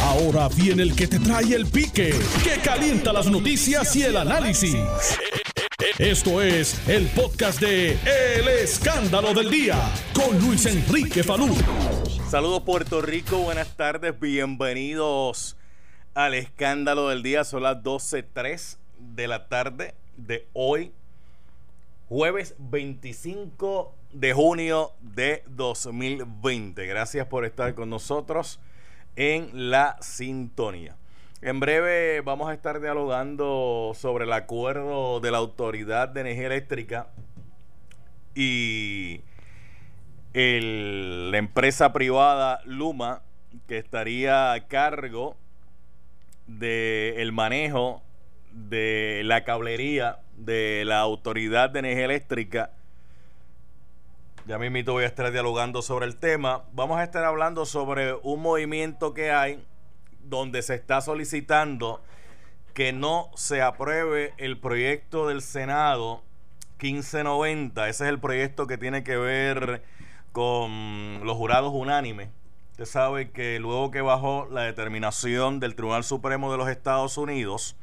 Ahora viene el que te trae el pique, que calienta las noticias y el análisis. Esto es el podcast de El Escándalo del Día con Luis Enrique Falú. Saludos Puerto Rico, buenas tardes, bienvenidos al Escándalo del Día. Son las 12.03 de la tarde de hoy, jueves 25 de junio de 2020. Gracias por estar con nosotros en la sintonía. En breve vamos a estar dialogando sobre el acuerdo de la Autoridad de Energía Eléctrica y la empresa privada Luma, que estaría a cargo del el manejo de la cablería de la Autoridad de Energía Eléctrica. Ya mismito voy a estar dialogando sobre el tema. Vamos a estar hablando sobre un movimiento que hay donde se está solicitando que no se apruebe el proyecto del Senado 1590. Ese es el proyecto que tiene que ver con los jurados unánimes. Usted sabe que luego que bajó la determinación del Tribunal Supremo de los Estados Unidos,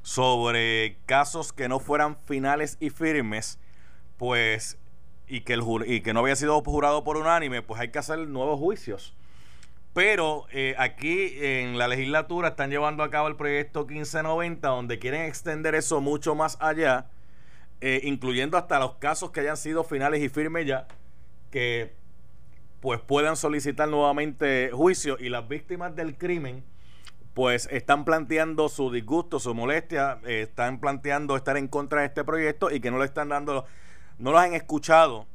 sobre casos que no fueran finales y firmes, pues, y que, el, y que no había sido jurado por unánime, pues hay que hacer nuevos juicios. Pero eh, aquí en la legislatura están llevando a cabo el proyecto 1590, donde quieren extender eso mucho más allá, eh, incluyendo hasta los casos que hayan sido finales y firmes ya, que pues puedan solicitar nuevamente juicio y las víctimas del crimen pues están planteando su disgusto, su molestia, eh, están planteando estar en contra de este proyecto y que no le están dando, no lo han escuchado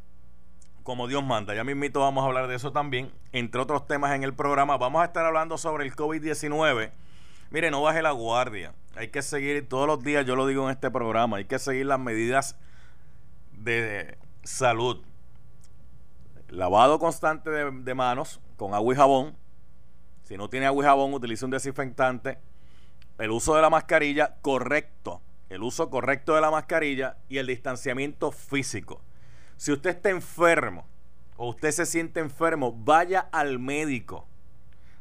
como Dios manda. Ya mismito vamos a hablar de eso también, entre otros temas en el programa. Vamos a estar hablando sobre el COVID-19. Mire, no baje la guardia. Hay que seguir todos los días, yo lo digo en este programa, hay que seguir las medidas de salud. Lavado constante de, de manos con agua y jabón si no tiene agua y jabón, utilice un desinfectante. El uso de la mascarilla correcto. El uso correcto de la mascarilla y el distanciamiento físico. Si usted está enfermo o usted se siente enfermo, vaya al médico.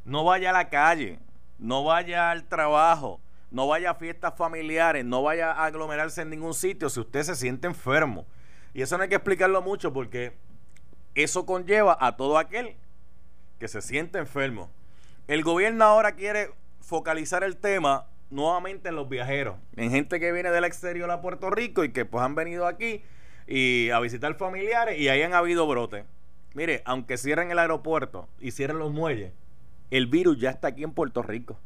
No vaya a la calle. No vaya al trabajo. No vaya a fiestas familiares. No vaya a aglomerarse en ningún sitio si usted se siente enfermo. Y eso no hay que explicarlo mucho porque eso conlleva a todo aquel que se siente enfermo el gobierno ahora quiere focalizar el tema nuevamente en los viajeros, en gente que viene del exterior a Puerto Rico y que pues han venido aquí y a visitar familiares y ahí han habido brotes. Mire, aunque cierren el aeropuerto y cierren los muelles, el virus ya está aquí en Puerto Rico.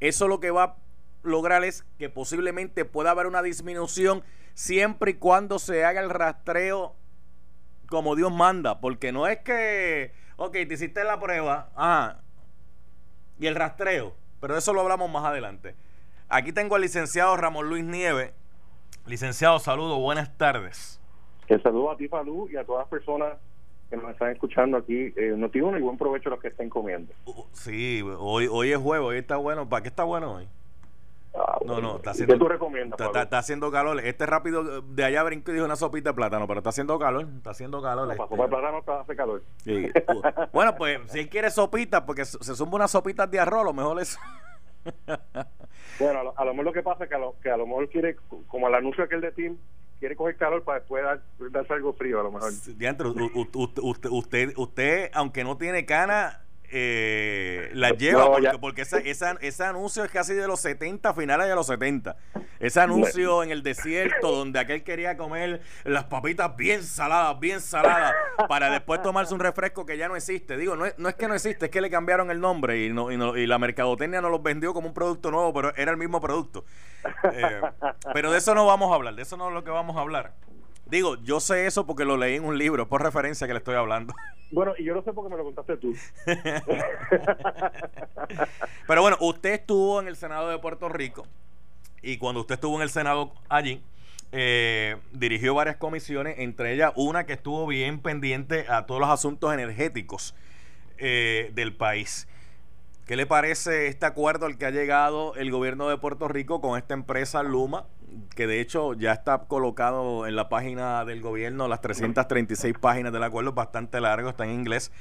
Eso lo que va a lograr es que posiblemente pueda haber una disminución siempre y cuando se haga el rastreo como Dios manda, porque no es que, ok, te hiciste la prueba, ah, y el rastreo. Pero eso lo hablamos más adelante. Aquí tengo al licenciado Ramón Luis Nieve. Licenciado, saludo, buenas tardes. Te saludo a ti, Falú, y a todas las personas que nos están escuchando aquí. Eh, noticias y buen provecho a los que estén comiendo. Uh, sí, hoy, hoy es jueves, hoy está bueno. ¿Para qué está bueno hoy? Ah, no, no, está haciendo. ¿Qué tú recomiendas? Está, haciendo calor. Este rápido de allá brinco y dijo una sopita de plátano, pero está haciendo calor. Está haciendo calor. No, este. plátano está, hace calor. bueno, pues si él quiere sopita, porque se suma unas sopitas de arroz, lo mejor es. bueno, a lo, mejor lo que pasa es que a lo, que a lo mejor quiere, como el anuncio aquel de Tim, quiere coger calor para después dar, darse algo frío, a lo mejor. usted, usted, usted, aunque no tiene cana eh, la lleva porque, ese, ese, anuncio es casi de los 70, finales de los 70. Ese anuncio en el desierto donde aquel quería comer las papitas bien saladas, bien saladas, para después tomarse un refresco que ya no existe. Digo, no es, no es que no existe, es que le cambiaron el nombre y, no, y, la mercadotecnia nos los vendió como un producto nuevo, pero era el mismo producto. Eh, pero de eso no vamos a hablar, de eso no es lo que vamos a hablar. Digo, yo sé eso porque lo leí en un libro, por referencia que le estoy hablando. Bueno, y yo lo sé porque me lo contaste tú. Pero bueno, usted estuvo en el Senado de Puerto Rico y cuando usted estuvo en el Senado allí, eh, dirigió varias comisiones, entre ellas una que estuvo bien pendiente a todos los asuntos energéticos eh, del país. ¿Qué le parece este acuerdo al que ha llegado el gobierno de Puerto Rico con esta empresa Luma? Que de hecho ya está colocado en la página del gobierno, las 336 páginas del acuerdo, bastante largo, está en inglés.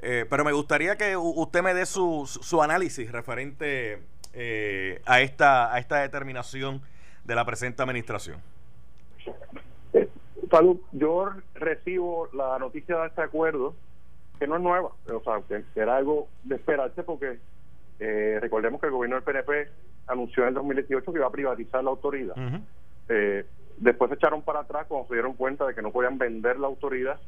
Eh, pero me gustaría que usted me dé su, su análisis referente eh, a, esta, a esta determinación de la presente administración. Salud, yo recibo la noticia de este acuerdo, que no es nueva, o sea, que era algo de esperarse porque eh, recordemos que el gobierno del PNP anunció en el 2018 que iba a privatizar la autoridad. eh, después se echaron para atrás cuando se dieron cuenta de que no podían vender la autoridad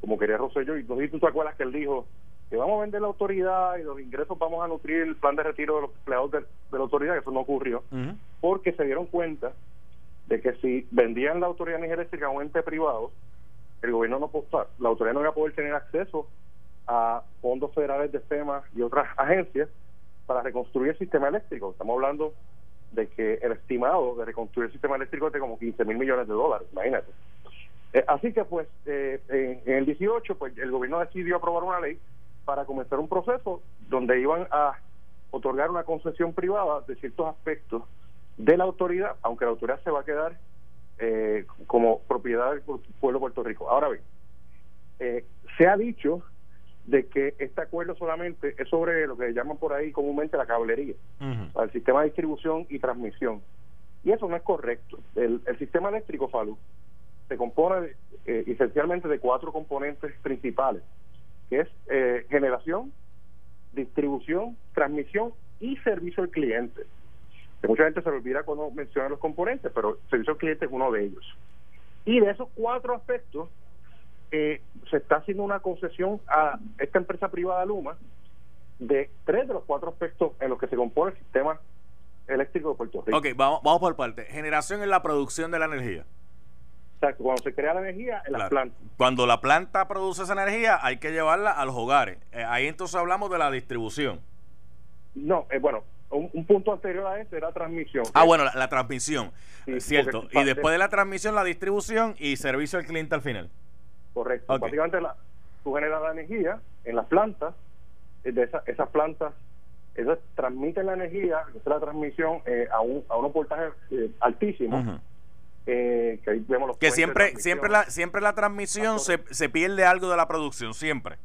como quería Rosselló. Y si tú te acuerdas que él dijo que vamos a vender la autoridad y los ingresos vamos a nutrir el plan de retiro de los empleados de, la autoridad, que eso no ocurrió, porque se dieron cuenta de que si vendían la autoridad de eléctrica a un ente privado, el gobierno no la autoridad no iba a poder tener acceso a fondos federales de FEMA y otras agencias para reconstruir el sistema eléctrico. Estamos hablando de que el estimado de reconstruir el sistema eléctrico es de como 15 mil millones de dólares, imagínate. Eh, así que pues eh, en, el 18 pues el gobierno decidió aprobar una ley para comenzar un proceso donde iban a otorgar una concesión privada de ciertos aspectos de la autoridad, aunque la autoridad se va a quedar eh, como propiedad del pueblo de Puerto Rico. Ahora bien, eh, se ha dicho de que este acuerdo solamente es sobre lo que llaman por ahí comúnmente la cablería, el sistema de distribución y transmisión. Y eso no es correcto. El, sistema eléctrico, Falu, se compone eh, esencialmente de cuatro componentes principales que es eh, generación, distribución, transmisión y servicio al cliente. Que mucha gente se olvida cuando menciona los componentes, pero servicio al cliente es uno de ellos. Y de esos cuatro aspectos, eh, se está haciendo una concesión a esta empresa privada Luma de tres de los cuatro aspectos en los que se compone el sistema eléctrico de Puerto Rico. Ok, vamos, vamos por parte. Generación en la producción de la energía cuando se crea la energía en las plantas. Cuando la planta produce esa energía, hay que llevarla a los hogares. Eh, ahí entonces hablamos de la distribución. No, eh, bueno, un, punto anterior a eso era transmisión. Ah, bueno, la, transmisión, cierto. Y después de la transmisión, la distribución y servicio al cliente al final. Correcto. Básicamente, la, tú generas la energía en las plantas, eh, de esas plantas, esas transmiten la energía, esa es la transmisión a, un, a unos voltajes altísimos que vemos que siempre siempre la siempre la transmisión se, se pierde algo de la producción siempre.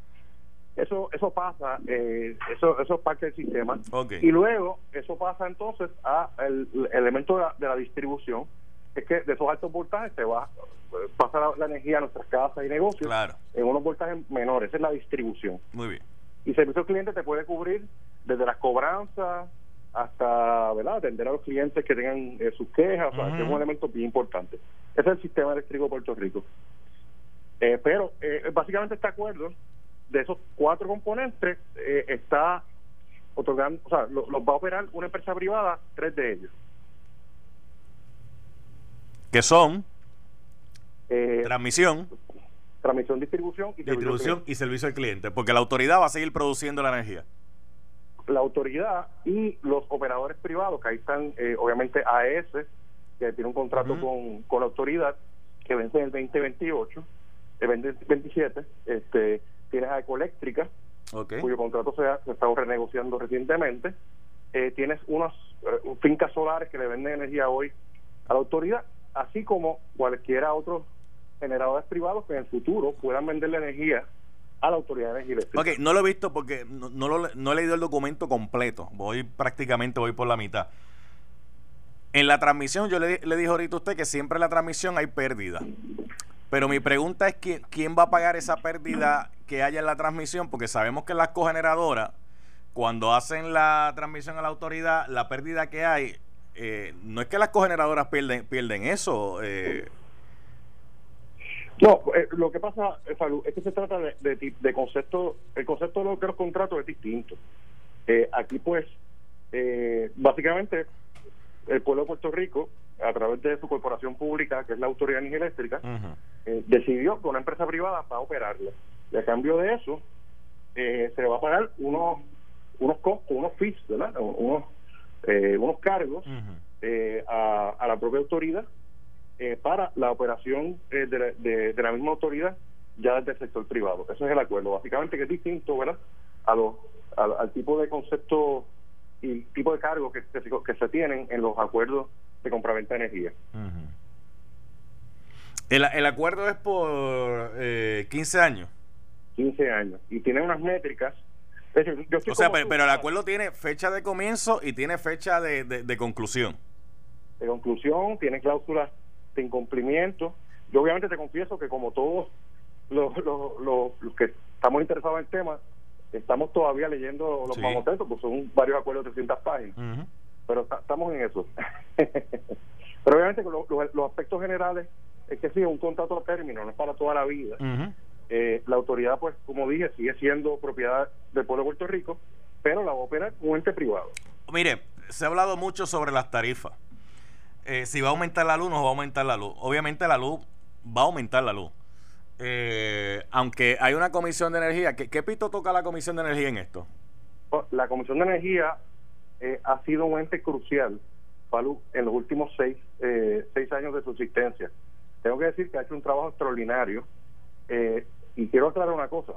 Eso eso pasa eh, eso eso es parte del sistema. Y luego eso pasa entonces a el, elemento de la, distribución es que de esos altos voltajes se va pasa la, energía a nuestras casas y negocios en unos voltajes menores esa es la distribución muy bien y servicio al cliente te puede cubrir desde las cobranzas hasta ¿verdad? atender a los clientes que tengan eh, sus quejas, o sea, que es un elemento bien importante. Ese es el sistema eléctrico de Puerto Rico. Eh, pero eh, básicamente este acuerdo, de esos cuatro componentes, está otorgando, o sea, los va a operar una empresa privada, tres de ellos. ¿Qué son? transmisión. Transmisión, distribución y distribución y servicio al cliente, porque la autoridad va a seguir produciendo la energía la autoridad y los operadores privados, que ahí están eh, obviamente AES, que tiene un contrato con, con la autoridad, que vence en el 2028, el 2027, este, tienes a Ecoeléctrica, cuyo contrato se ha, se estado renegociando recientemente, eh, tienes unas eh, fincas solares que le venden energía hoy a la autoridad, así como cualquiera otros generadores privados que en el futuro puedan venderle energía a la Autoridad de Energía Ok, no lo he visto porque no, no, he leído el documento completo. Voy prácticamente voy por la mitad. En la transmisión, yo le, le dije ahorita a usted que siempre en la transmisión hay pérdida. Pero mi pregunta es quién, quién va a pagar esa pérdida que haya en la transmisión, porque sabemos que las cogeneradoras, cuando hacen la transmisión a la autoridad, la pérdida que hay, eh, no es que las cogeneradoras pierden, pierden eso. Eh, no, eh, lo que pasa, eh, es que se trata de, de, concepto, el concepto de, los contratos es distinto. Eh, aquí pues, básicamente, el pueblo de Puerto Rico, a través de su corporación pública, que es la Autoridad de Energía Eléctrica, decidió que una empresa privada va a operarla. Y a cambio de eso, se le va a pagar unos unos costos, unos fees, ¿verdad? Unos, unos cargos a, a la propia autoridad eh, para la operación eh, de, la, misma autoridad ya desde el sector privado. Eso es el acuerdo, básicamente que es distinto ¿verdad? A los, al, tipo de concepto y tipo de cargos que, que, se tienen en los acuerdos de compraventa de energía. el, el, acuerdo es por eh, 15 años. 15 años. Y tiene unas métricas. O sea, pero, el acuerdo tiene fecha de comienzo y tiene fecha de, de, conclusión. De conclusión, tiene cláusulas de incumplimiento. Yo obviamente te confieso que como todos los, los, que estamos interesados en el tema, estamos todavía leyendo los sí. porque son varios acuerdos de 300 páginas. Pero estamos en eso. pero obviamente los aspectos generales es que sí, es un contrato a término, no es para toda la vida. Eh, la autoridad, pues, como dije, sigue siendo propiedad del pueblo de Puerto Rico, pero la va a operar un ente privado. Mire, se ha hablado mucho sobre las tarifas. Eh, si va a aumentar la luz, no va a aumentar la luz. Obviamente la luz va a aumentar la luz. Eh, aunque hay una comisión de energía, ¿qué, pito toca la comisión de energía en esto? Oh, la comisión de energía ha sido un ente crucial en los últimos seis, seis años de su existencia tengo que decir que ha hecho un trabajo extraordinario eh, y quiero aclarar una cosa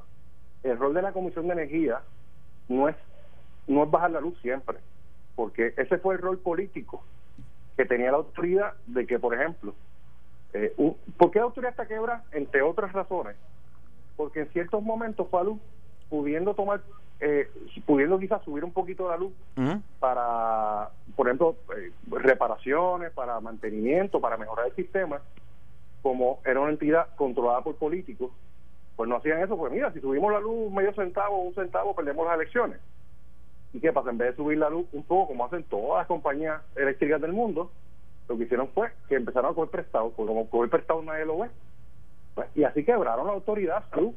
el rol de la Comisión de Energía no es no es bajar la luz siempre porque ese fue el rol político que tenía la autoridad de que por ejemplo eh, ¿por qué la autoridad está quebra? entre otras razones porque en ciertos momentos fue a luz pudiendo tomar eh, pudiendo quizás subir un poquito la luz para, por ejemplo, eh, reparaciones, para mantenimiento, para mejorar el sistema, como era una entidad controlada por políticos, pues no hacían eso, pues mira, si subimos la luz medio centavo un centavo, perdemos las elecciones. ¿Y qué pasa? En vez de subir la luz un poco, como hacen todas las compañías eléctricas del mundo, lo que hicieron fue que empezaron a coger prestado, porque como coger prestado nadie lo ve. Pues, y así quebraron la autoridad salud.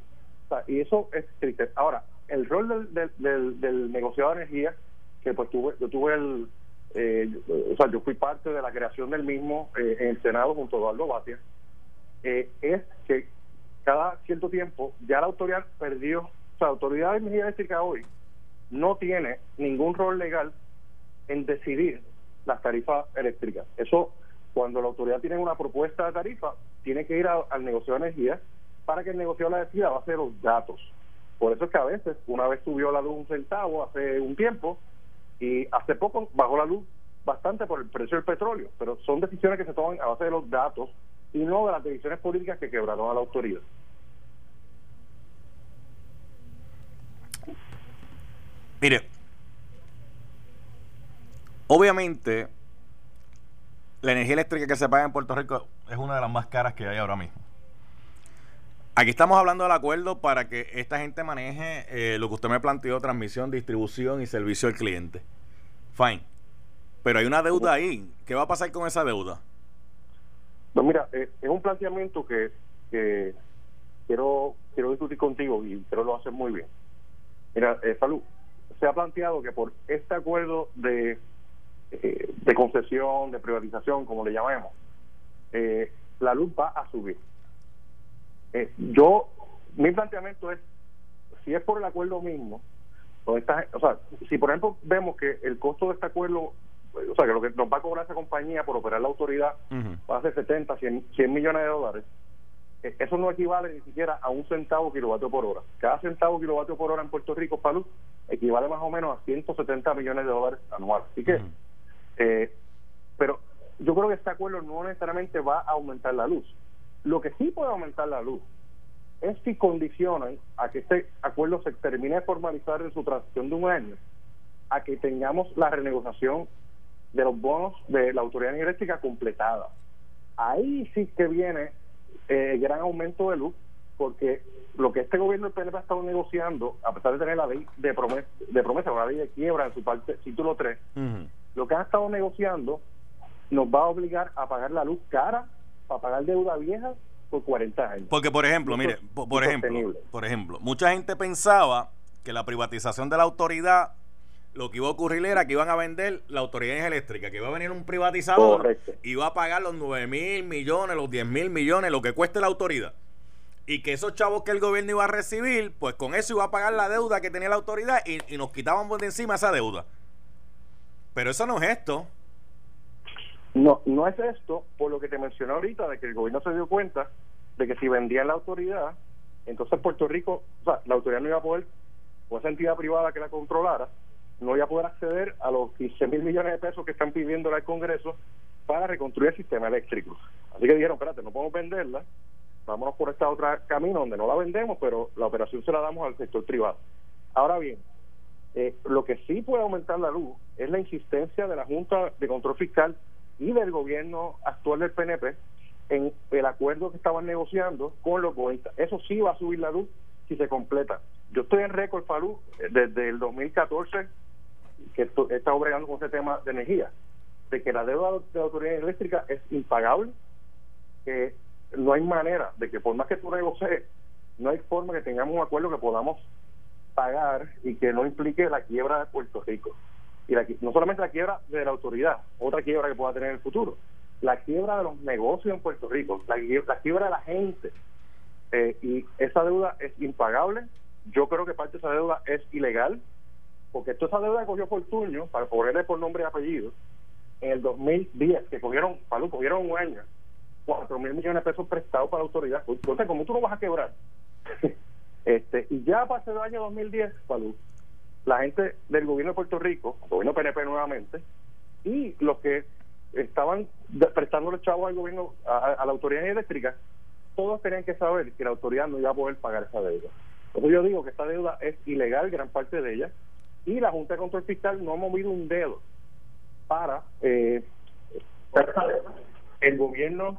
y eso es triste. Ahora, el rol del, del, del, negociador de energía, que pues tuve, yo tuve el, eh, o sea, yo fui parte de la creación del mismo eh, en el Senado junto a Eduardo Batia, eh, es que cada cierto tiempo ya la autoridad perdió, o sea, la autoridad de energía eléctrica hoy no tiene ningún rol legal en decidir las tarifas eléctricas. Eso, cuando la autoridad tiene una propuesta de tarifa, tiene que ir al negociador de energía para que el negociador la decida a base de los datos. Por eso es que a veces, una vez subió la luz un centavo hace un tiempo, y hace poco bajó la luz bastante por el precio del petróleo, pero son decisiones que se toman a base de los datos y no de las decisiones políticas que quebraron a la autoridad. Mire, obviamente la energía eléctrica que se paga en Puerto Rico es una de las más caras que hay ahora mismo. Aquí estamos hablando del acuerdo para que esta gente maneje eh, lo que usted me planteó, transmisión, distribución y servicio al cliente. Fine. Pero hay una deuda ahí. ¿Qué va a pasar con esa deuda? No, mira, eh, es un planteamiento que, quiero quiero discutir contigo y creo lo haces muy bien. Mira, eh, Salud, se ha planteado que por este acuerdo de, eh, de concesión, de privatización, como le llamemos, eh, la luz va a subir. yo, mi planteamiento es, si es por el acuerdo mismo, o, esta, o sea, si por ejemplo vemos que el costo de este acuerdo o sea, que lo que nos va a cobrar esa compañía por operar la autoridad va a ser 70, 100, 100 millones de dólares. E, eso no equivale ni siquiera a un centavo kilovatio por hora. Cada centavo kilovatio por hora en Puerto Rico, para luz, equivale más o menos a 170 millones de dólares anuales. Así que, eh, pero yo creo que este acuerdo no necesariamente va a aumentar la luz. Lo que sí puede aumentar la luz es si condicionan a que este acuerdo se termine de formalizar en su transición de un año, a que tengamos la renegociación de los bonos de la autoridad energética completada. Ahí sí que viene eh, gran aumento de luz, porque lo que este gobierno del PNP ha estado negociando, a pesar de tener la ley de promesa, de promesa una ley de quiebra en su parte título 3, lo que han estado negociando nos va a obligar a pagar la luz cara para pagar deuda vieja por 40 años. Porque, por ejemplo, mire, por ejemplo, por ejemplo, mucha gente pensaba que la privatización de la autoridad lo que iba a ocurrir era que iban a vender la autoridad eléctrica, que iba a venir un privatizador y iba a pagar los 9 mil millones, los 10 mil millones, lo que cueste la autoridad. Y que esos chavos que el gobierno iba a recibir, pues con eso iba a pagar la deuda que tenía la autoridad y, nos quitaban de encima esa deuda. Pero eso no es esto. No, no es esto, por lo que te mencioné ahorita, de que el gobierno se dio cuenta de que si vendían la autoridad, entonces Puerto Rico, o sea, la autoridad no iba a poder, o esa entidad privada que la controlara, no voy a poder acceder a los 15 mil millones de pesos que están pidiendo al Congreso para reconstruir el sistema eléctrico. Así que dijeron, espérate, no podemos venderla, vámonos por esta otra camino donde no la vendemos, pero la operación se la damos al sector privado. Ahora bien, eh, lo que sí puede aumentar la luz es la insistencia de la Junta de Control Fiscal y del gobierno actual del PNP en el acuerdo que estaban negociando con los bonistas. Eso sí va a subir la luz si se completa. Yo estoy en récord, Falú, desde el 2014 que he estado bregando con ese tema de energía, de que la deuda de la autoridad eléctrica es impagable, que no hay manera de que por más que tú negocies, no hay forma que tengamos un acuerdo que podamos pagar y que no implique la quiebra de Puerto Rico. Y la, no solamente la quiebra de la autoridad, otra quiebra que pueda tener en el futuro, la quiebra de los negocios en Puerto Rico, la, quiebra de la gente. Eh, y esa deuda es impagable. Yo creo que parte de esa deuda es ilegal, porque toda esa deuda que cogió Fortunio, para ponerle por nombre y apellido, en el 2010, que cogieron, Palú, cogieron un año, 4 mil millones de pesos prestados para la autoridad. Entonces, ¿cómo tú no vas a quebrar? este Y ya para el año 2010, Palú, la gente del gobierno de Puerto Rico, gobierno PNP nuevamente, y los que estaban prestando los chavos al gobierno, a, la autoridad eléctrica, todos tenían que saber que la autoridad no iba a poder pagar esa deuda. Entonces yo digo que esta deuda es ilegal, gran parte de ella, y la Junta de Control Fiscal no ha movido un dedo para eh, el gobierno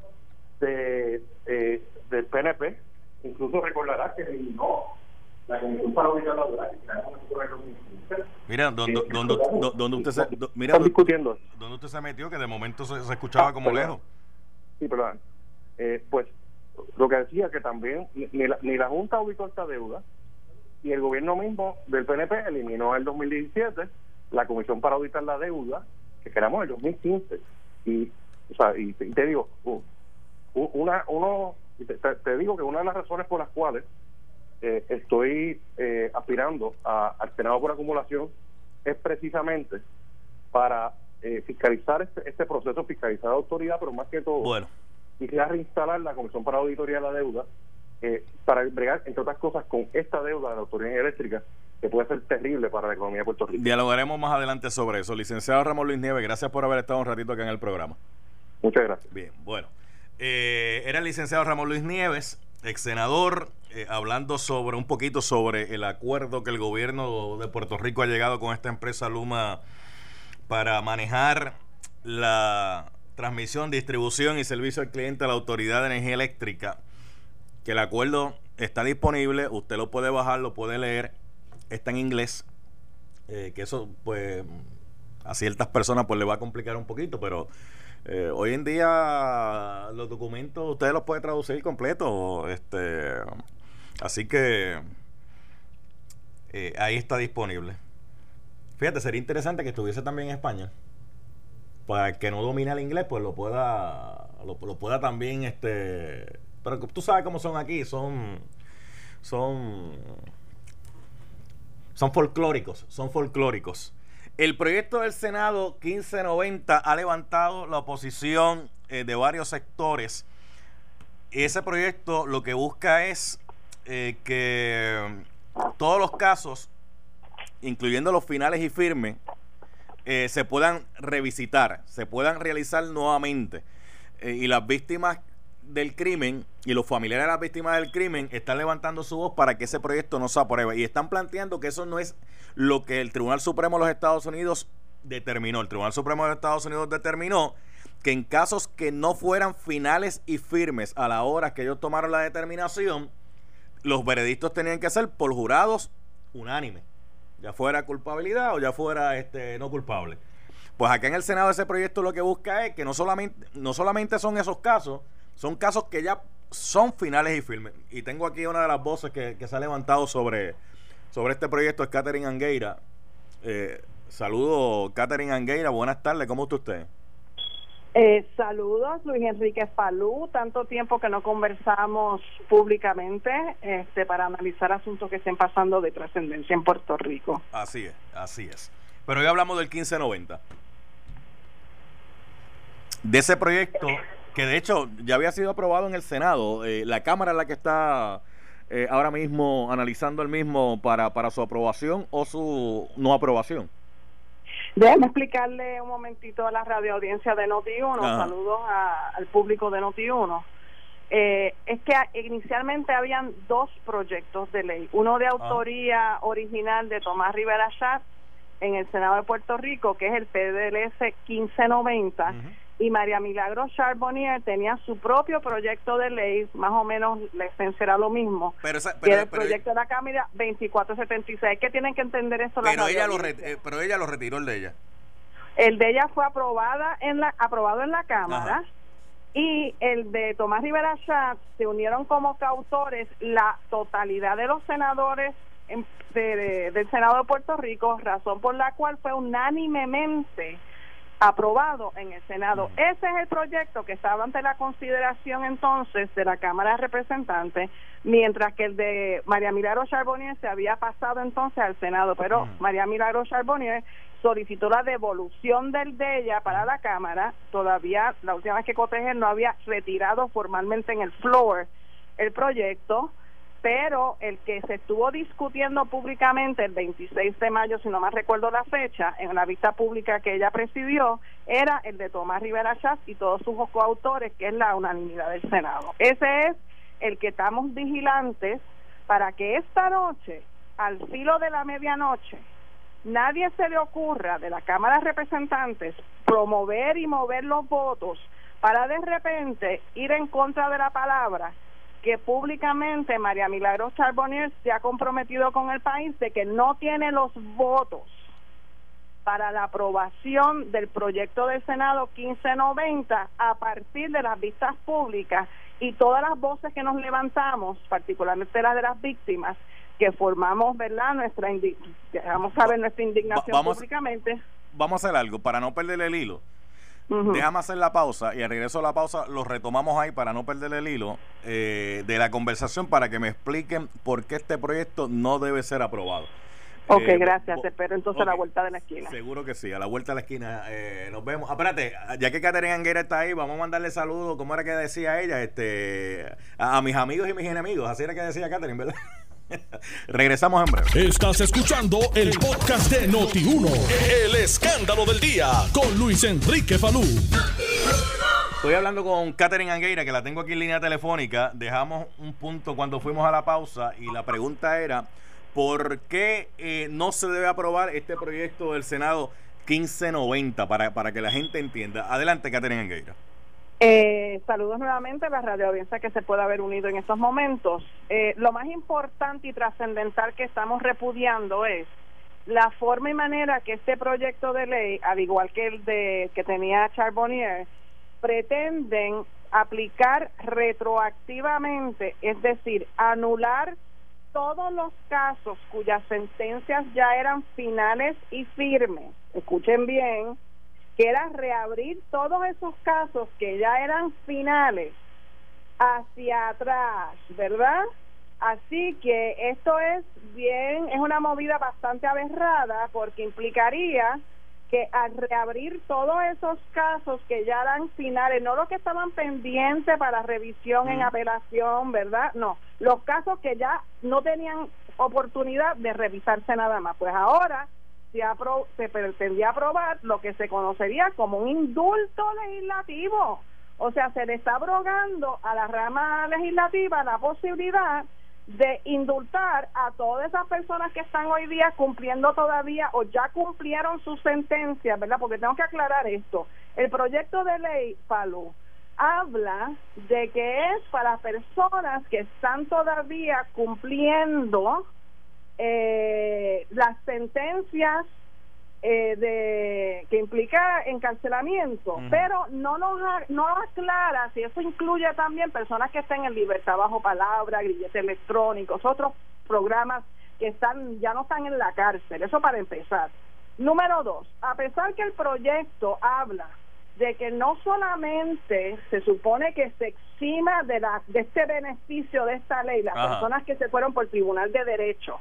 de, eh, del PNP, incluso recordará que eliminó la Comisión para Auditar Laboral, Mira, ¿dónde, usted se, mira, discutiendo? ¿dónde usted se metió? Que de momento se, escuchaba como lejos. Sí, perdón. Eh, pues lo que decía que también ni la, ni la Junta ubicó esta deuda y el gobierno mismo del PNP eliminó en el 2017 la Comisión para Auditar la Deuda que creamos en el 2015 y, o sea, y, te digo, una, uno, te, digo que una de las razones por las cuales eh, estoy eh, aspirando al Senado por acumulación es precisamente para eh, fiscalizar este, este, proceso, fiscalizar la autoridad, pero más que todo, bueno. quisiera reinstalar la Comisión para Auditoría de la Deuda para bregar, entre otras cosas, con esta deuda de la autoridad eléctrica que puede ser terrible para la economía de Puerto Rico. Dialogaremos más adelante sobre eso. Licenciado Ramón Luis Nieves, gracias por haber estado un ratito acá en el programa. Muchas gracias. Bien, bueno. Eh, era el licenciado Ramón Luis Nieves, ex senador, eh, hablando sobre un poquito sobre el acuerdo que el gobierno de Puerto Rico ha llegado con esta empresa Luma para manejar la transmisión, distribución y servicio al cliente a la Autoridad de Energía Eléctrica. Que el acuerdo está disponible, usted lo puede bajar, lo puede leer está en inglés, eh, que eso pues a ciertas personas pues le va a complicar un poquito, pero eh, hoy en día los documentos ustedes los pueden traducir completo, este, así que eh, ahí está disponible. Fíjate, sería interesante que estuviese también en España. Para el que no domina el inglés, pues lo pueda, lo pueda también, este, pero tú sabes cómo son aquí, son, son son folclóricos, son folclóricos. El proyecto del Senado 1590 ha levantado la oposición eh, de varios sectores. Ese proyecto lo que busca es eh, que todos los casos, incluyendo los finales y firmes, eh, se puedan revisitar, se puedan realizar nuevamente. y las víctimas del crimen y los familiares de las víctimas del crimen están levantando su voz para que ese proyecto no se apruebe y están planteando que eso no es lo que el Tribunal Supremo de los Estados Unidos determinó. El Tribunal Supremo de los Estados Unidos determinó que en casos que no fueran finales y firmes a la hora que ellos tomaron la determinación, los veredictos tenían que ser por jurados unánimes, ya fuera culpabilidad o ya fuera este no culpable. Pues acá en el Senado ese proyecto lo que busca es que no solamente, no solamente son esos casos, son casos que ya son finales y firmes. Y tengo aquí una de las voces que, se ha levantado sobre, sobre este proyecto, es Catherine Angueira. Eh, saludo, Catherine Angueira, buenas tardes, ¿cómo está usted? Eh, saludos, Luis Enrique Falú. Tanto tiempo que no conversamos públicamente este, para analizar asuntos que estén pasando de trascendencia en Puerto Rico. Así es, así es. Pero hoy hablamos del 1590. De ese proyecto que de hecho ya había sido aprobado en el Senado. Eh, la Cámara es la que está eh, ahora mismo analizando el mismo para, para su aprobación o su no aprobación. Déjame explicarle un momentito a la radio audiencia de Noti1. Saludos al público de Noti1. eh, es que inicialmente habían dos proyectos de ley, uno de autoría original de Tomás Rivera Chat en el Senado de Puerto Rico, que es el PDLS 1590, y María Milagro Charbonnier tenía su propio proyecto de ley, más o menos la esencia era lo mismo, pero, el proyecto de la Cámara 2476, que tienen que entender eso pero ella lo eh, pero ella lo retiró el de ella. El de ella fue aprobada en la aprobado en la Cámara. y el de Tomás Rivera Chat se unieron como coautores la totalidad de los senadores del Senado de Puerto Rico, razón por la cual fue unánimemente aprobado en el Senado. Ese es el proyecto que estaba ante la consideración entonces de la Cámara de Representantes, mientras que el de María Milagro Charbonnier se había pasado entonces al Senado, pero María Milagro Charbonnier solicitó la devolución del de ella para la Cámara, todavía la última vez que Cotejer no había retirado formalmente en el floor el proyecto, pero el que se estuvo discutiendo públicamente el 26 de mayo, si no más recuerdo la fecha, en la vista pública que ella presidió, era el de Tomás Rivera Chávez y todos sus coautores, que es la unanimidad del Senado. Ese es el que estamos vigilantes para que esta noche, al filo de la medianoche, nadie se le ocurra de la Cámara de Representantes promover y mover los votos para de repente ir en contra de la palabra que públicamente María Milagros Charbonnier se ha comprometido con el país de que no tiene los votos para la aprobación del proyecto del Senado 1590 a partir de las vistas públicas y todas las voces que nos levantamos, particularmente las de las víctimas, que formamos, ¿verdad? Nuestra vamos a ver nuestra indignación públicamente. Vamos a hacer algo para no perder el hilo. Déjame hacer la pausa y al regreso de la pausa lo retomamos ahí para no perder el hilo eh, de la conversación para que me expliquen por qué este proyecto no debe ser aprobado. Ok, eh, gracias. Espero entonces a la vuelta de la esquina. Seguro que sí, a la vuelta de la esquina eh, nos vemos. Espérate, ya que Catherine Anguera está ahí, vamos a mandarle saludos, ¿cómo era que decía ella? este a, a mis amigos y mis enemigos, así era que decía Catherine, ¿verdad? Regresamos en breve. Estás escuchando el podcast de Noti1. El escándalo del día con Luis Enrique Falú. Estoy hablando con Catherine Angueira, que la tengo aquí en línea telefónica. Dejamos un punto cuando fuimos a la pausa y la pregunta era, ¿por qué eh, no se debe aprobar este proyecto del Senado 1590? Para, para que la gente entienda. Adelante, Catherine Angueira. Eh, saludos nuevamente a la radio audiencia que se pueda haber unido en estos momentos. Eh, lo más importante y trascendental que estamos repudiando es la forma y manera que este proyecto de ley, al igual que el de que tenía Charbonnier, pretenden aplicar retroactivamente, es decir, anular todos los casos cuyas sentencias ya eran finales y firmes. Escuchen bien, que era reabrir todos esos casos que ya eran finales hacia atrás, ¿verdad? Así que esto es bien, es una movida bastante aberrada porque implicaría que al reabrir todos esos casos que ya eran finales, no los que estaban pendientes para revisión en apelación, ¿verdad? No, los casos que ya no tenían oportunidad de revisarse nada más. Pues ahora se, apro se pretendía aprobar lo que se conocería como un indulto legislativo. O sea, se le está abrogando a la rama legislativa la posibilidad de indultar a todas esas personas que están hoy día cumpliendo todavía o ya cumplieron su sentencia, ¿verdad? Porque tengo que aclarar esto. El proyecto de ley, Palu, habla de que es para personas que están todavía cumpliendo eh, las sentencias eh, de que implica encarcelamiento, pero no nos no aclara si eso incluye también personas que estén en libertad bajo palabra, grilletes electrónicos, otros programas que están ya no están en la cárcel. Eso para empezar. Número dos, a pesar que el proyecto habla de que no solamente se supone que se exima de, la, de este beneficio de esta ley las personas que se fueron por tribunal de derecho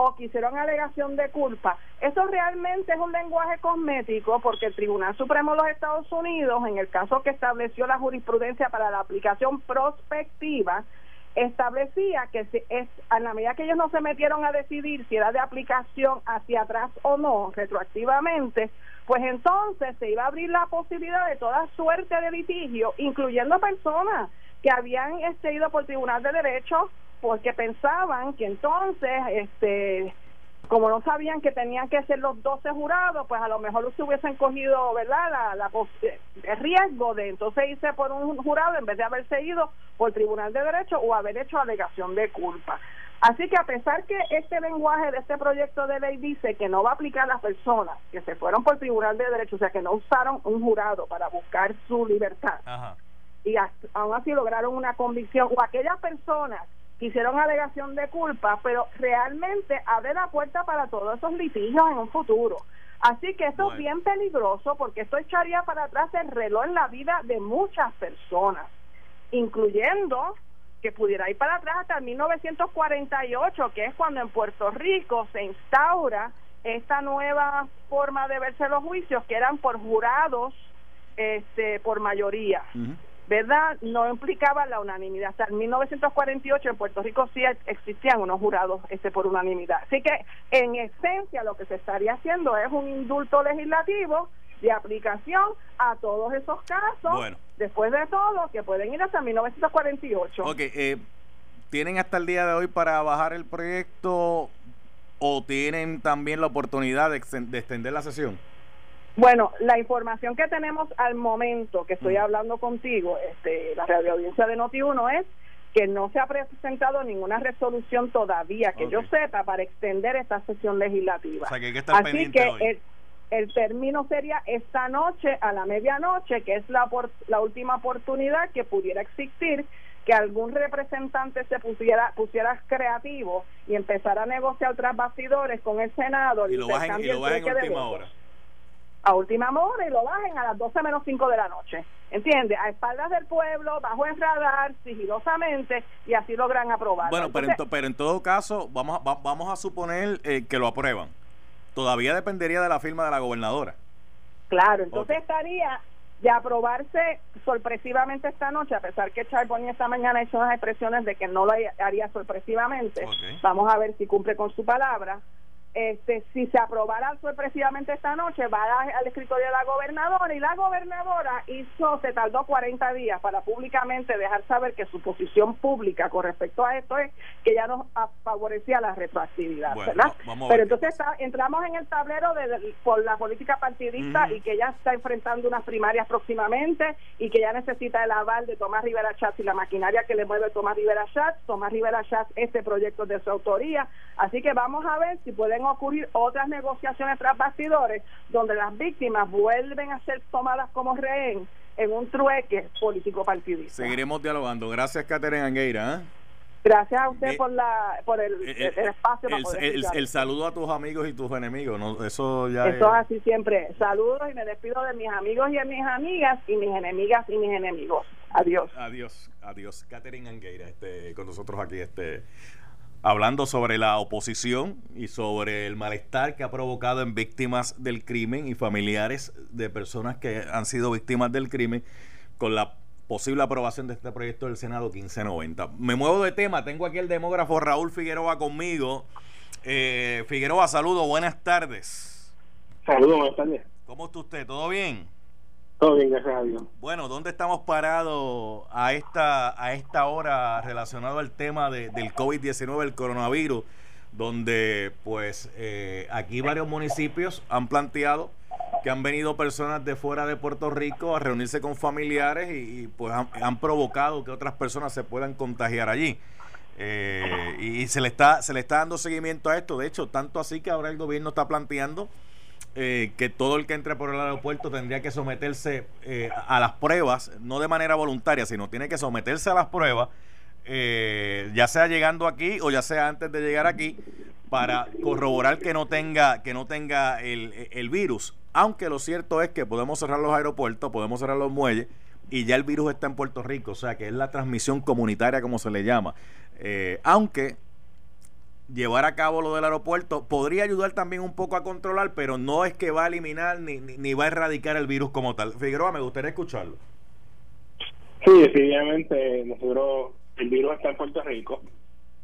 o que hicieron alegación de culpa. Eso realmente es un lenguaje cosmético porque el Tribunal Supremo de los Estados Unidos, en el caso que estableció la jurisprudencia para la aplicación prospectiva, establecía que si es, a la medida que ellos no se metieron a decidir si era de aplicación hacia atrás o no, retroactivamente, pues entonces se iba a abrir la posibilidad de toda suerte de litigio, incluyendo personas que habían este, ido por Tribunal de Derecho porque pensaban que entonces este como no sabían que tenían que ser los 12 jurados, pues a lo mejor se hubiesen cogido, ¿verdad?, la, la, el riesgo de entonces irse por un jurado en vez de haberse ido por Tribunal de Derecho o haber hecho alegación de culpa. Así que a pesar que este lenguaje de este proyecto de ley dice que no va a aplicar a las personas que se fueron por Tribunal de Derecho, o sea, que no usaron un jurado para buscar su libertad, y aún así lograron una convicción, o aquellas personas hicieron alegación de culpa, pero realmente abre la puerta para todos esos litigios en un futuro. Así que esto es bien peligroso porque esto echaría para atrás el reloj en la vida de muchas personas, incluyendo que pudiera ir para atrás hasta 1948, que es cuando en Puerto Rico se instaura esta nueva forma de verse los juicios, que eran por jurados este, por mayoría. ¿Verdad? No implicaba la unanimidad. Hasta en 1948 en Puerto Rico sí existían unos jurados este por unanimidad. Así que en esencia lo que se estaría haciendo es un indulto legislativo de aplicación a todos esos casos, después de todo, que pueden ir hasta 1948. Ok, eh, ¿tienen hasta el día de hoy para bajar el proyecto o tienen también la oportunidad de extender la sesión? Bueno, la información que tenemos al momento que estoy mm. hablando contigo, este, la radio audiencia de Noti1 es que no se ha presentado ninguna resolución todavía, que yo sepa, para extender esta sesión legislativa. Así que El, el, término sería esta noche a la medianoche, que es la, la última oportunidad que pudiera existir que algún representante se pusiera pusiera creativo y empezara a negociar tras bastidores con el Senado y lo bajen, y lo bajen en última hora a última hora y lo bajen a las 12 menos 5 de la noche. ¿Entiende? A espaldas del pueblo, bajo el radar, sigilosamente, y así logran aprobar. Bueno, pero, en pero en todo caso, vamos a, vamos a suponer eh, que lo aprueban. Todavía dependería de la firma de la gobernadora. Claro, entonces estaría de aprobarse sorpresivamente esta noche, a pesar que Charbonnier esta mañana ha hecho unas expresiones de que no lo haría sorpresivamente. Vamos a ver si cumple con su palabra este, si se aprobara sorpresivamente esta noche, va al escritorio de la gobernadora y la gobernadora hizo, se tardó 40 días para públicamente dejar saber que su posición pública con respecto a esto es que ya nos favorecía la retroactividad, ¿verdad? Pero entonces entramos en el tablero de, por la política partidista y que ya está enfrentando unas primarias próximamente y que ya necesita el aval de Tomás Rivera Chatz y la maquinaria que le mueve Tomás Rivera Chatz, Tomás Rivera Chatz este proyecto de su autoría, así que vamos a ver si pueden ocurrir otras negociaciones tras bastidores donde las víctimas vuelven a ser tomadas como rehén en un trueque político partidista. Seguiremos dialogando. Gracias, Catherine Angueira. ¿eh? Gracias a usted por, la, por el, eh, eh, espacio. el, saludo a tus amigos y tus enemigos. ¿no? Eso ya Eso es así siempre. Saludos y me despido de mis amigos y de mis amigas y mis enemigas y mis enemigos. Adiós. Adiós, adiós. Catherine Angueira este, con nosotros aquí. este hablando sobre la oposición y sobre el malestar que ha provocado en víctimas del crimen y familiares de personas que han sido víctimas del crimen con la posible aprobación de este proyecto del Senado 1590. Me muevo de tema, tengo aquí el demógrafo Raúl Figueroa conmigo. Eh, Figueroa, saludo, buenas tardes. Saludos, buenas tardes. ¿Cómo está usted? ¿Todo bien? Todo bien, gracias. Bueno, ¿dónde estamos parados a esta, a esta hora relacionado al tema de, del COVID-19, el coronavirus? Donde, pues, eh, aquí varios municipios han planteado que han venido personas de fuera de Puerto Rico a reunirse con familiares y, pues han, provocado que otras personas se puedan contagiar allí. Eh, y, y se le está se le está dando seguimiento a esto. De hecho, tanto así que ahora el gobierno está planteando eh, que todo el que entre por el aeropuerto tendría que someterse eh, a las pruebas, no de manera voluntaria, sino tiene que someterse a las pruebas, eh, ya sea llegando aquí o ya sea antes de llegar aquí, para corroborar que no tenga, que no tenga el, el virus. Aunque lo cierto es que podemos cerrar los aeropuertos, podemos cerrar los muelles y ya el virus está en Puerto Rico, o sea que es la transmisión comunitaria como se le llama. aunque llevar a cabo lo del aeropuerto podría ayudar también un poco a controlar, pero no es que va a eliminar ni, ni, va a erradicar el virus como tal. Figueroa, me gustaría escucharlo. Sí, definitivamente nosotros, el virus está en Puerto Rico,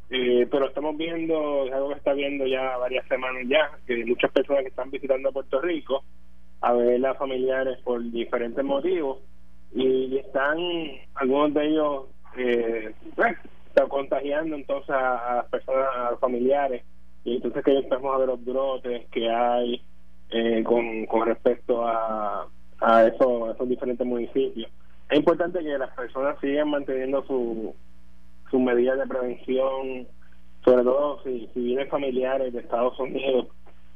eh, pero estamos viendo, es algo que está viendo ya varias semanas ya, que muchas personas que están visitando Puerto Rico a ver a familiares por diferentes motivos y están algunos de ellos eh, pues, está contagiando entonces a, las personas, a los familiares, y entonces que empezamos a ver los brotes que hay eh, con, respecto a, a eso, esos diferentes municipios. Es importante que las personas sigan manteniendo su, sus medidas de prevención, sobre todo si, si vienen familiares de Estados Unidos,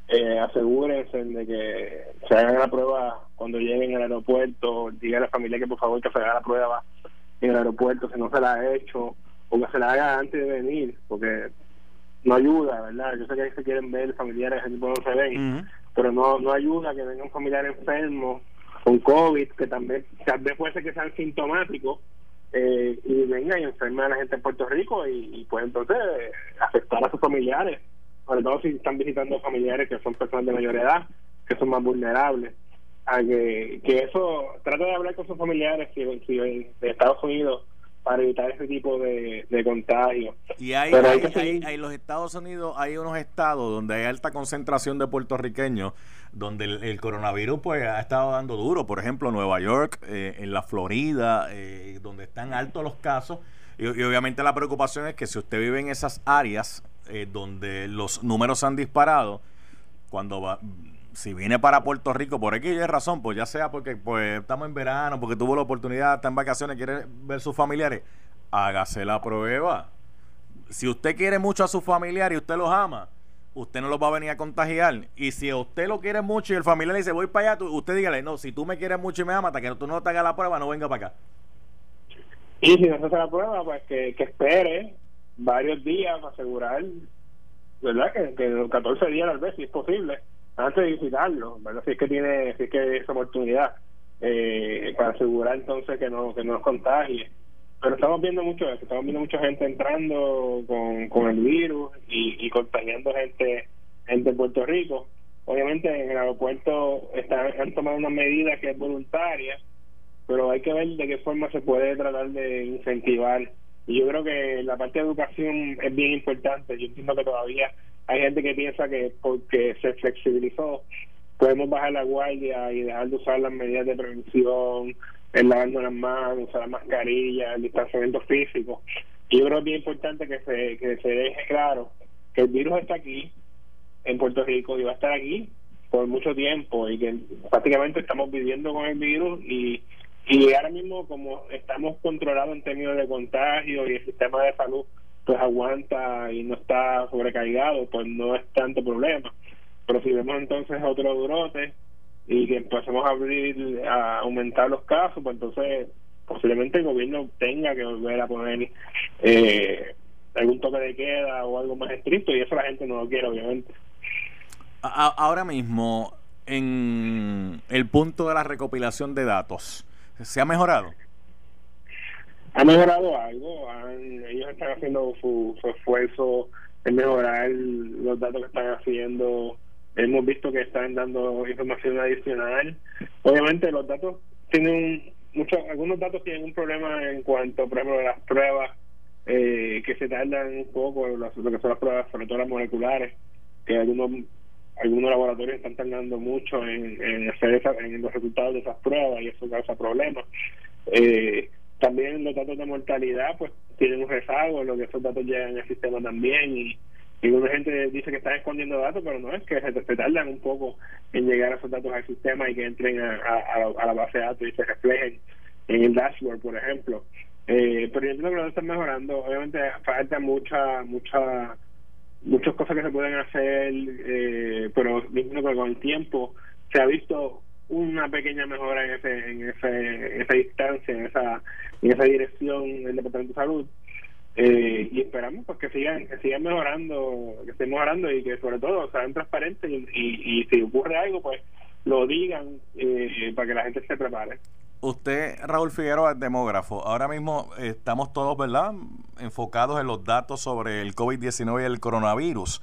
eh, asegúrense de que se hagan la prueba cuando lleguen al aeropuerto, diga a la familia que por favor que se haga la prueba en el aeropuerto si no se la ha hecho, o que se la haga antes de venir, porque no ayuda, ¿verdad? Yo sé que ahí se quieren ver familiares, ese tipo no se ven, pero no, no ayuda que venga un familiar enfermo con COVID, que también tal vez puede ser que sean sintomáticos, eh, y venga y enferma a la gente en Puerto Rico y, puede entonces afectar a sus familiares, sobre todo si están visitando familiares que son personas de mayor edad, que son más vulnerables. A que, que eso, trata de hablar con sus familiares si, si de Estados Unidos para evitar ese tipo de, de contagio. Y hay, hay, hay, los Estados Unidos, hay unos estados donde hay alta concentración de puertorriqueños, donde el, coronavirus pues ha estado dando duro, por ejemplo Nueva York, eh, en la Florida, eh, donde están altos los casos. Y, obviamente la preocupación es que si usted vive en esas áreas eh, donde los números han disparado, cuando va, si viene para Puerto Rico, por aquí hay razón, pues ya sea porque pues estamos en verano, porque tuvo la oportunidad, está en vacaciones, quiere ver sus familiares, hágase la prueba. Si usted quiere mucho a sus familiares y usted los ama, usted no los va a venir a contagiar. Y si usted lo quiere mucho y el familiar le dice, voy para allá, usted dígale, no, si tú me quieres mucho y me amas, hasta que tú no te hagas la prueba, no venga para acá. Y si no se hace la prueba, pues que, espere varios días para asegurar, ¿verdad? Que, que los 14 días tal vez, si es posible antes de visitarlo, ¿verdad? Si es que tiene, si es que esa oportunidad eh, para asegurar entonces que no que no nos contagie. Pero estamos viendo mucho eso, estamos viendo mucha gente entrando con, con el virus y, y contagiando gente gente en Puerto Rico. Obviamente en el aeropuerto están, han tomado una medida que es voluntaria, pero hay que ver de qué forma se puede tratar de incentivar. Y yo creo que la parte de educación es bien importante. Yo entiendo que todavía hay gente que piensa que porque se flexibilizó podemos bajar la guardia y dejar de usar las medidas de prevención, el lavando las manos, usar la mascarilla, el distanciamiento físico. Y yo creo que es bien importante que se, que se deje claro que el virus está aquí, en Puerto Rico, y va a estar aquí por mucho tiempo, y que prácticamente estamos viviendo con el virus y y ahora mismo como estamos controlados en términos de contagio y el sistema de salud pues aguanta y no está sobrecargado, pues no es tanto problema. Pero si vemos entonces otro brote y que empezamos a abrir, a aumentar los casos, pues entonces posiblemente el gobierno tenga que volver a poner eh, algún toque de queda o algo más estricto y eso la gente no lo quiere, obviamente. Ahora mismo, en el punto de la recopilación de datos, ¿se ha mejorado? ha mejorado algo, ellos están haciendo su, esfuerzo en mejorar los datos que están haciendo, hemos visto que están dando información adicional. Obviamente los datos tienen muchos, algunos datos tienen un problema en cuanto, por ejemplo, a las pruebas eh, que se tardan un poco, lo que son las pruebas, sobre todo las moleculares, que algunos algunos laboratorios están tardando mucho en, en hacer en los resultados de esas pruebas y eso causa problemas. Eh, también los datos de mortalidad pues tienen un rezago, lo que esos datos llegan al sistema también y, y mucha gente dice que están escondiendo datos, pero no es que se, tardan un poco en llegar a esos datos al sistema y que entren a, a, la base de datos y se reflejen en el dashboard, por ejemplo. Eh, pero yo entiendo que lo están mejorando. Obviamente falta mucha, mucha, muchas cosas que se pueden hacer, eh, pero mismo que con el tiempo se ha visto una pequeña mejora en ese en ese esa distancia en esa en esa dirección del departamento de salud. Eh, y esperamos pues que sigan que sigan mejorando que estén mejorando y que sobre todo sean transparentes y, y, si ocurre algo pues lo digan eh, para que la gente se prepare Usted, Raúl Figueroa, es demógrafo. Ahora mismo estamos todos, ¿verdad?, enfocados en los datos sobre el COVID-19 y el coronavirus.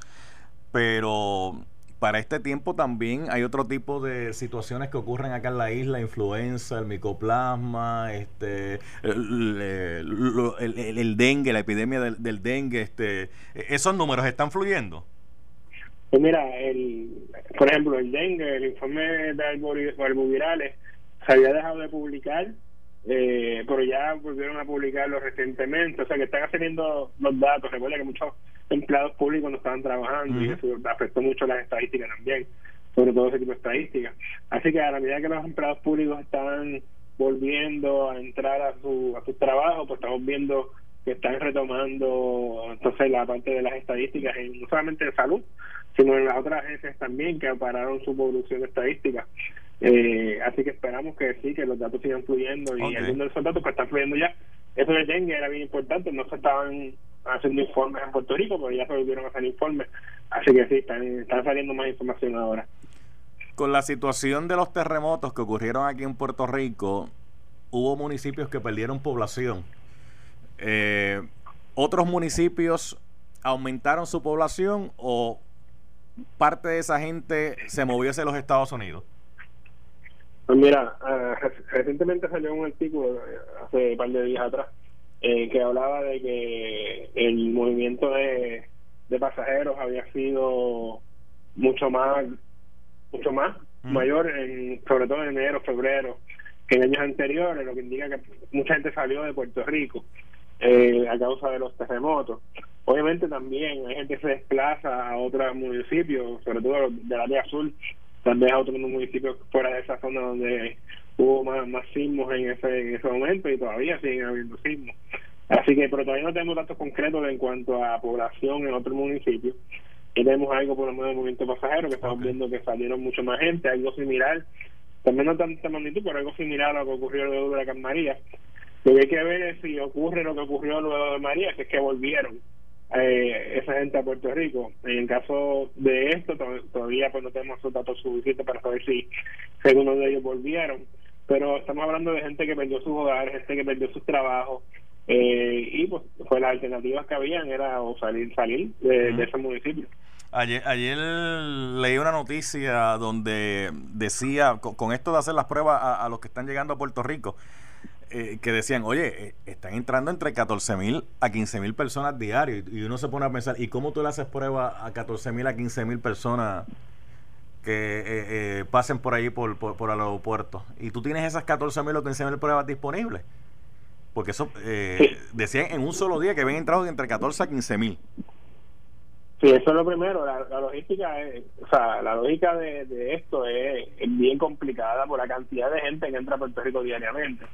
Pero para este tiempo también hay otro tipo de situaciones que ocurren acá en la isla, influenza, el micoplasma, este, el, dengue, la epidemia del, dengue, este, esos números están fluyendo. Pues mira, el, por ejemplo, el dengue, el informe de albovirales se había dejado de publicar eh, pero ya volvieron a publicarlo recientemente, o sea que están saliendo los datos, recuerda que muchos empleados públicos no estaban trabajando y eso afectó mucho las estadísticas también, sobre todo ese tipo de estadísticas. Así que a la medida que los empleados públicos están volviendo a entrar a su, a sus trabajos, pues estamos viendo que están retomando entonces la parte de las estadísticas, no solamente en salud, sino en las otras agencias también que pararon su producción de estadísticas. Eh, así que esperamos que sí, que los datos sigan fluyendo y algunos de esos datos que están fluyendo ya. Eso de dengue era bien importante, no se estaban haciendo informes en Puerto Rico, pero ya se volvieron a hacer informes. Así que sí, están, están saliendo más información ahora. Con la situación de los terremotos que ocurrieron aquí en Puerto Rico, hubo municipios que perdieron población. Eh, ¿Otros municipios aumentaron su población o parte de esa gente se movió hacia los Estados Unidos? Pues mira, ah, recientemente salió un artículo eh, hace un par de días atrás eh, que hablaba de que el movimiento de, pasajeros había sido mucho más mucho más mm. mayor en, sobre todo en enero febrero que en años anteriores lo que indica que mucha gente salió de Puerto Rico eh, a causa de los terremotos obviamente también hay gente que se desplaza a otros municipios sobre todo del área azul tal vez a otros municipios fuera de esa zona donde hubo más, más sismos en ese, en ese momento y todavía siguen habiendo sismos. Así que, pero todavía no tenemos datos concretos en cuanto a población en otros municipios. Y tenemos algo por lo menos de movimiento pasajero, que estamos viendo que salieron mucho más gente, algo similar, también no tanta magnitud, pero algo similar a lo que ocurrió luego de la María. Lo que hay que ver es si ocurre lo que ocurrió luego de María, que es que volvieron eh, esa gente a Puerto Rico. En el caso de esto, todavía pues no tenemos los datos suficientes para saber si algunos de ellos volvieron, pero estamos hablando de gente que perdió sus hogares, gente que perdió sus trabajos, eh, y pues, pues las alternativas que habían era o salir salir de, ese municipio. Ayer, ayer leí una noticia donde decía, con, esto de hacer las pruebas a los que están llegando a Puerto Rico, eh, que decían, oye, eh, están entrando entre 14 mil a 15 mil personas diarios. Y uno se pone a pensar, ¿y cómo tú le haces prueba a 14 mil a 15 mil personas que eh, pasen por ahí por, por, el aeropuerto? Y tú tienes esas 14 mil o 15 mil pruebas disponibles. Porque eso decían en un solo día que habían entrado entre 14 a 15 mil. Sí, eso es lo primero. La, logística, es, o sea, la lógica de, de esto es, es, bien complicada por la cantidad de gente que entra a Puerto Rico diariamente.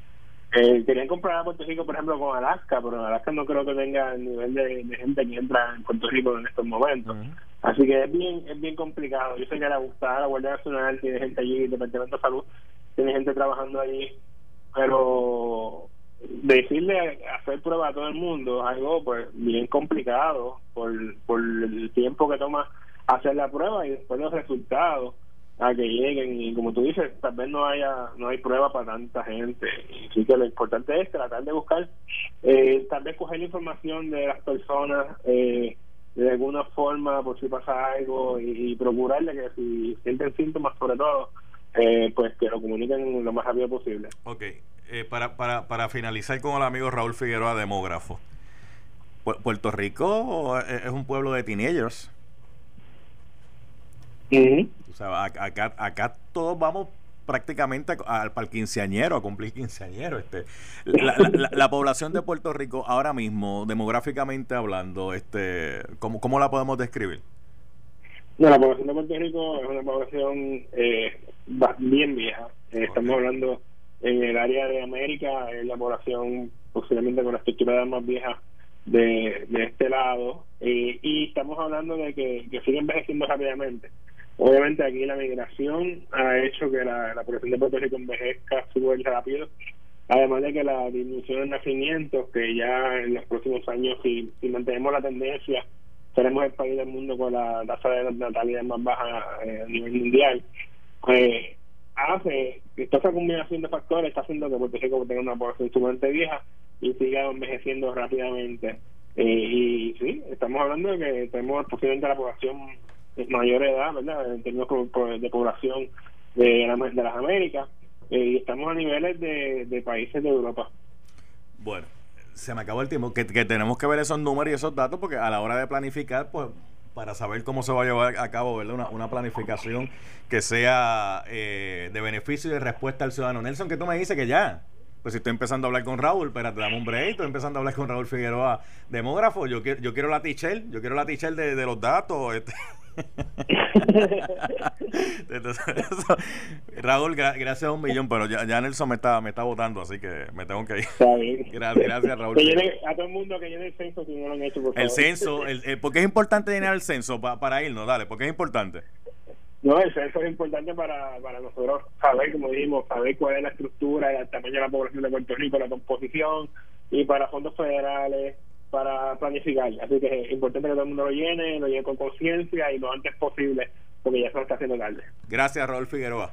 Eh, querían comprar a Puerto Rico, por ejemplo, con Alaska, pero en Alaska no creo que tenga el nivel de, gente que entra en Puerto Rico en estos momentos. Así que es bien es bien complicado. Yo sé que la, la Guardia Nacional tiene gente allí, el Departamento de Salud tiene gente trabajando allí, pero decirle hacer prueba a todo el mundo es algo pues bien complicado por, por el tiempo que toma hacer la prueba y después los resultados a que lleguen. Y como tú dices tal vez no haya no hay prueba para tanta gente. Y sí que lo importante es tratar de buscar eh, tal vez coger información de las personas eh, de alguna forma por si pasa algo y, procurarle que si sienten síntomas sobre todo eh, pues que lo comuniquen lo más rápido posible. Ok, para, para, para finalizar con el amigo Raúl Figueroa demógrafo. Puerto Rico es un pueblo de teenagers o sea, acá, acá todos vamos prácticamente al para el quinceañero, a cumplir quinceañero. Este, la, población de Puerto Rico ahora mismo, demográficamente hablando, este, ¿cómo, cómo la podemos describir? No, la población de Puerto Rico es una población eh, bien vieja. Eh, estamos hablando en el área de América, es la población posiblemente con la estructura más vieja de, de este lado. Eh, y estamos hablando de que, que sigue envejeciendo rápidamente. Obviamente aquí la migración ha hecho que la, población de Puerto Rico envejezca súper rápido, además de que la disminución de nacimientos, que ya en los próximos años, si, mantenemos la tendencia, seremos el país del mundo con la tasa de natalidad más baja eh, a nivel mundial, pues hace que toda esa combinación de factores está haciendo que Puerto Rico tenga una población sumamente vieja y siga envejeciendo rápidamente. Eh, y sí, estamos hablando de que tenemos posiblemente la población mayor edad, ¿verdad? En términos de población de, las Américas, eh, y estamos a niveles de, países de Europa. Bueno, se me acabó el tiempo, que, tenemos que ver esos números y esos datos, porque a la hora de planificar, pues para saber cómo se va a llevar a cabo ¿verdad? Una, una planificación que sea eh, de beneficio y de respuesta al ciudadano. Nelson, que tú me dices que ya, Pues si estoy empezando a hablar con Raúl, espérate, dame un break, estoy empezando a hablar con Raúl Figueroa, demógrafo, yo quiero, yo quiero la tichel, yo quiero la tichel de, de los datos. Este. Raúl, gracias a un millón, pero ya, ya, Nelson me está, me está votando, así que me tengo que ir. Gracias, gracias Raúl. a todo el mundo que llene el censo si no lo han hecho, por favor. El censo, el, eh, ¿por qué es importante llenar el censo para irnos? Dale, ¿por qué es importante? No, censo es importante para, para nosotros saber, como dijimos, saber cuál es la estructura, el tamaño de la población de Puerto Rico, la composición, y para fondos federales, para planificar. Así que es importante que todo el mundo lo llene, lo llene con conciencia y lo antes posible, porque ya se lo está haciendo tarde. Gracias, Raúl Figueroa.